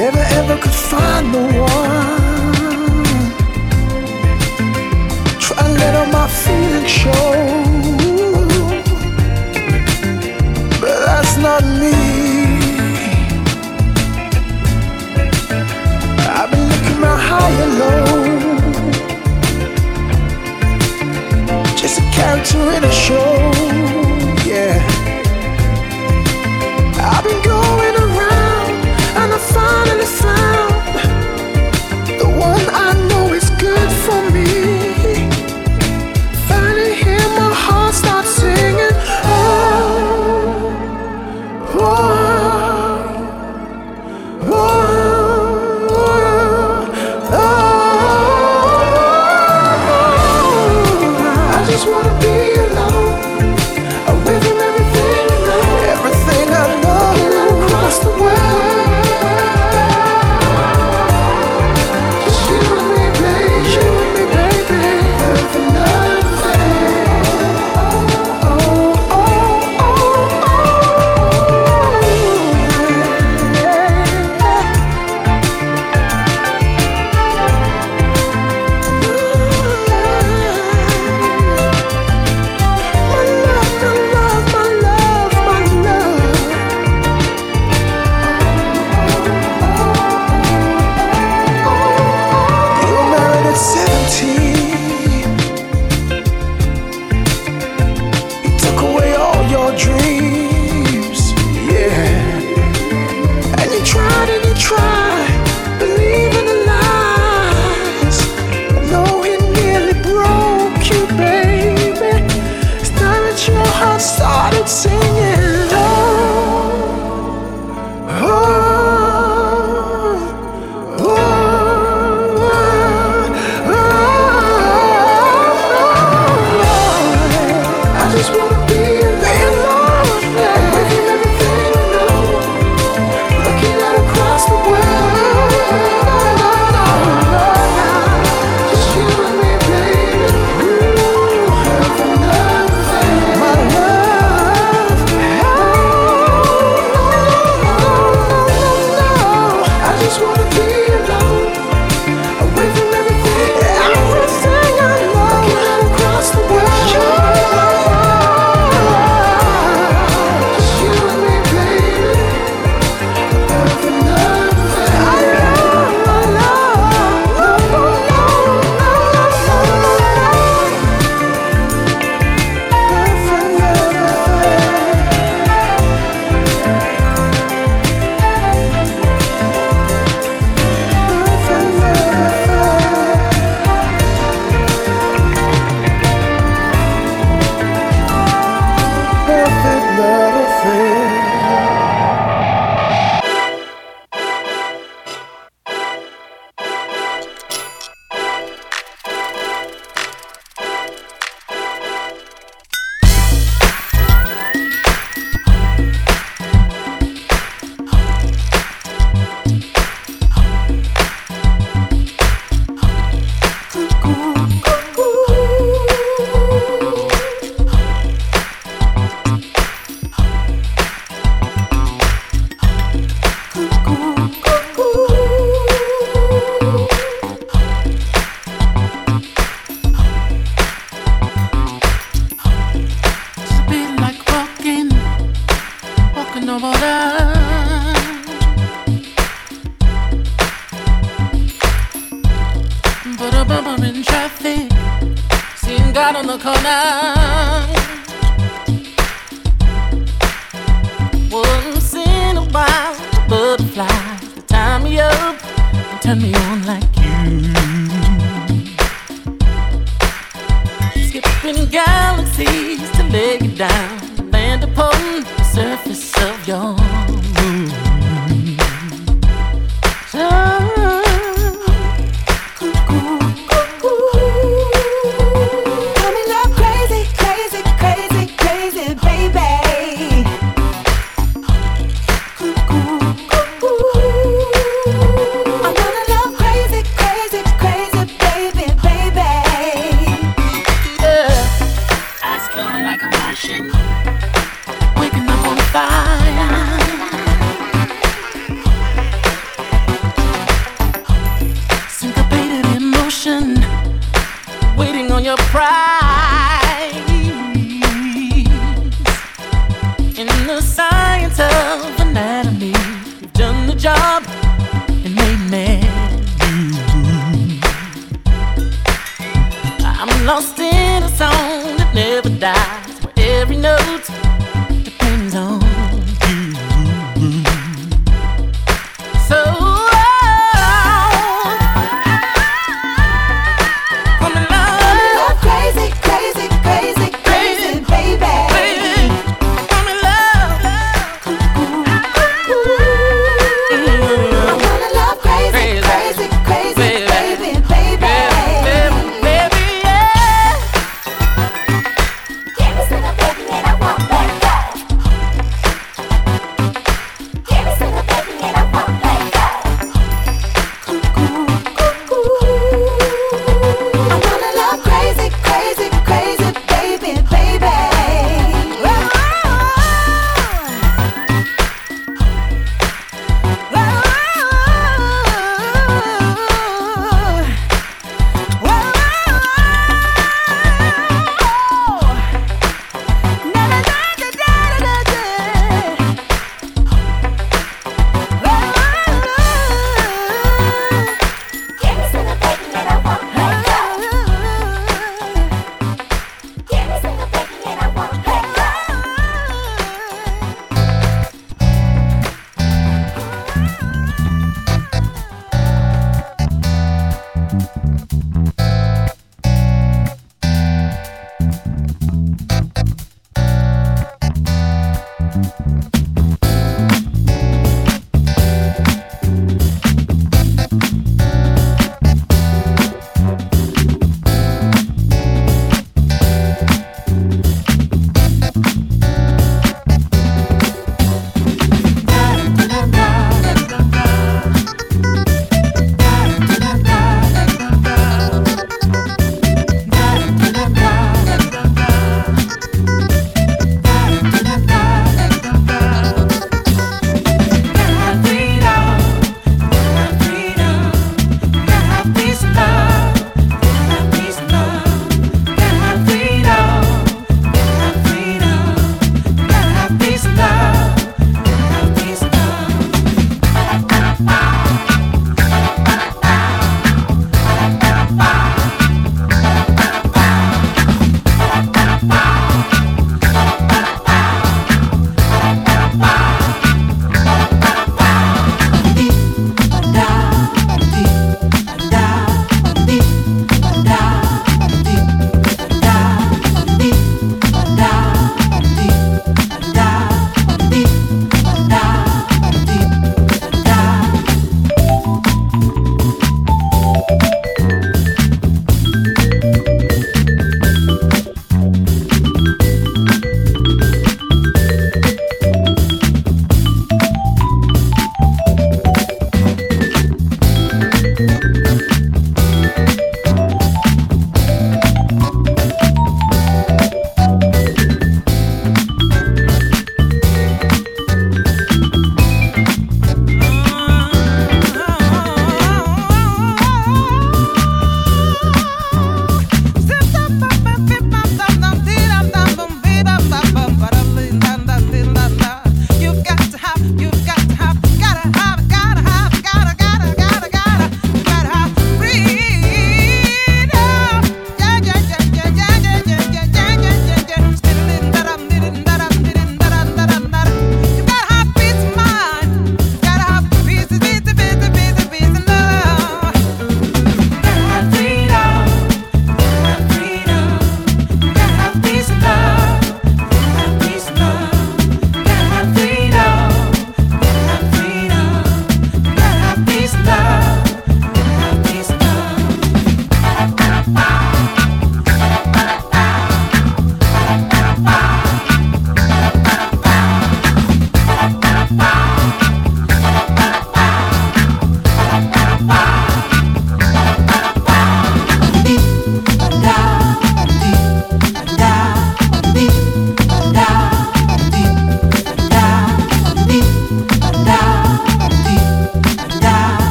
never ever could find the one. Try to let all my feelings show, but that's not me. I've been looking around high and low, just a character in a show.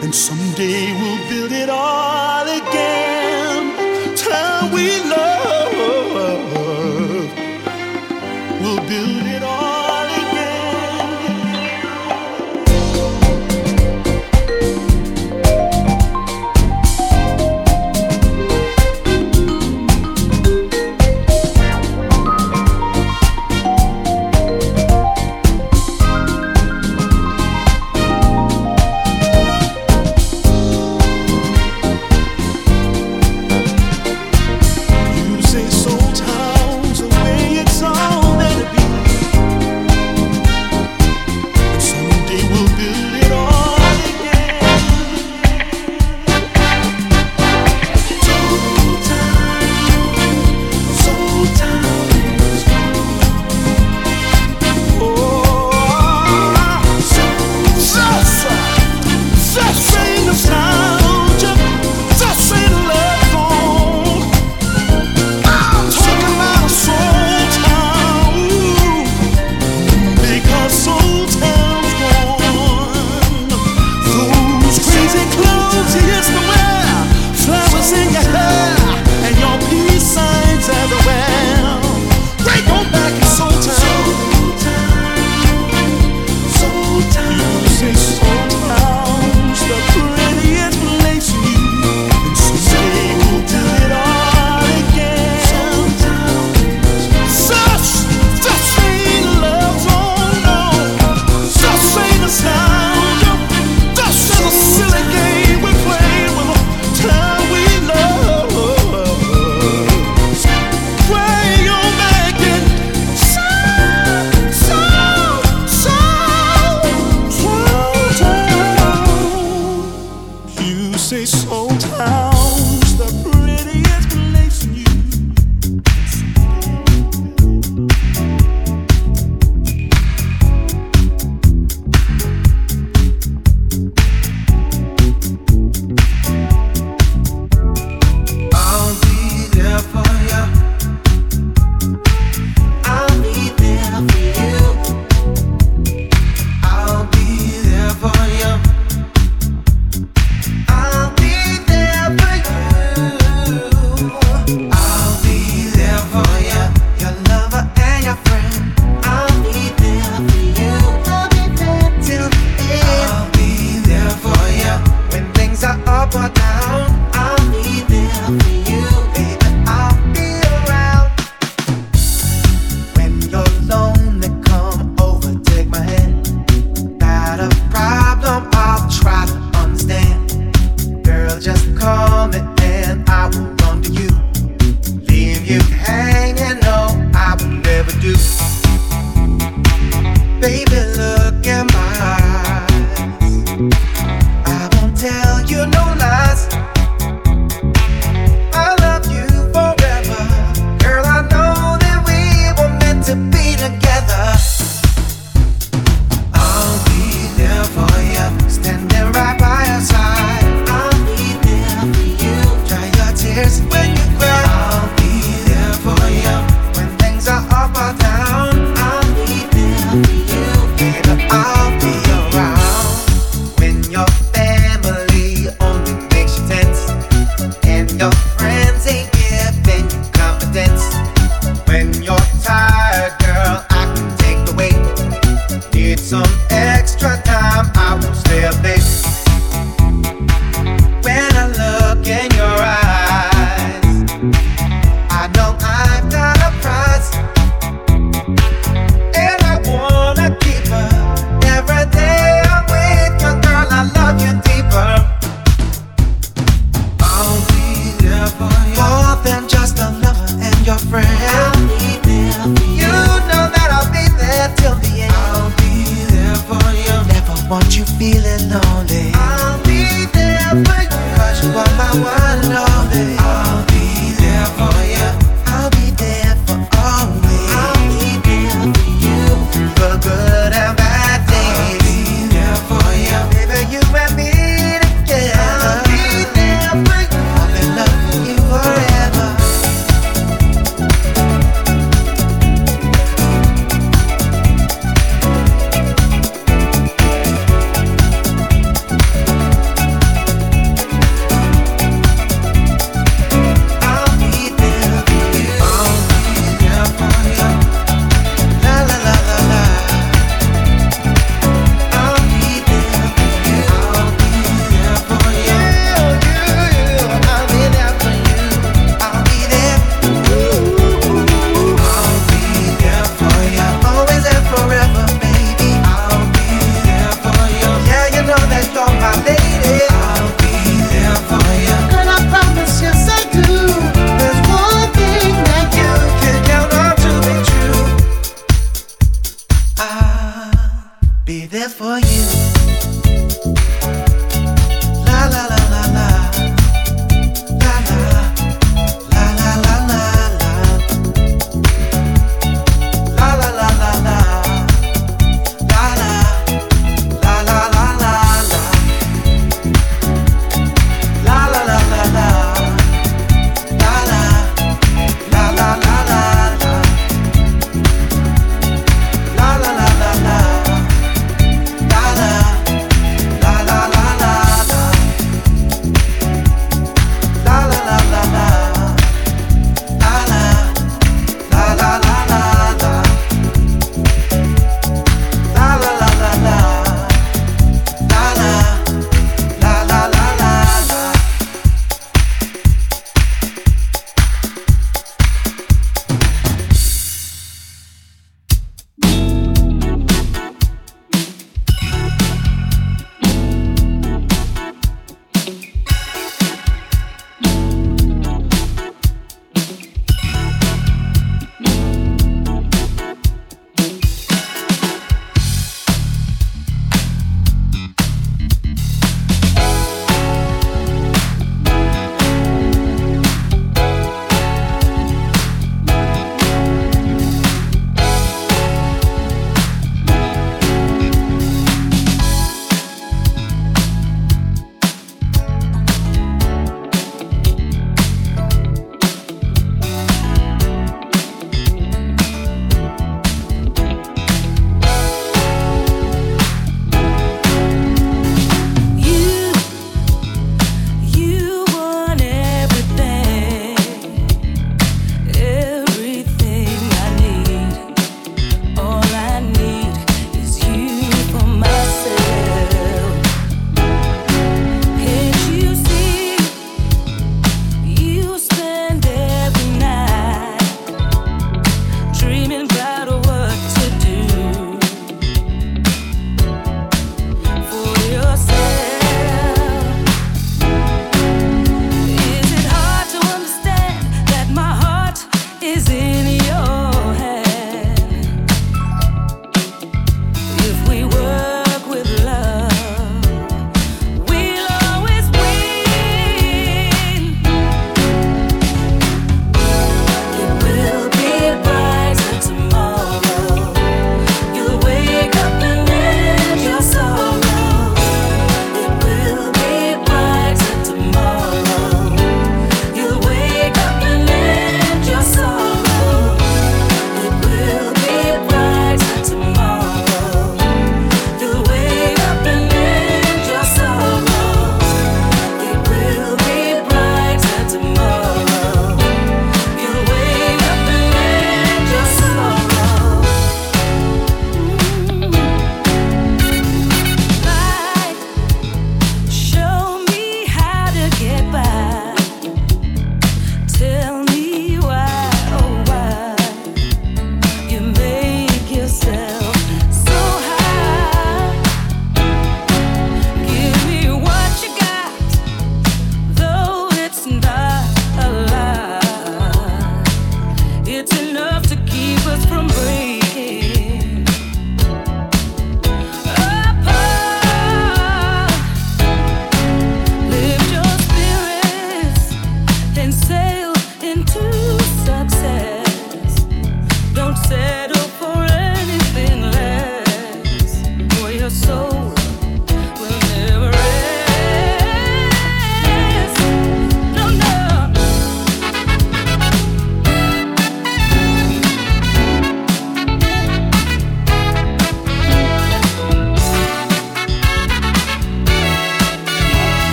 And someday we'll build it all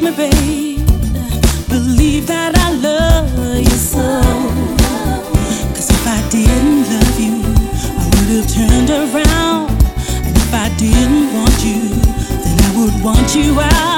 believe me, babe. Believe that I love you so. Cause if I didn't love you, I would have turned around. And if I didn't want you, then I would want you out.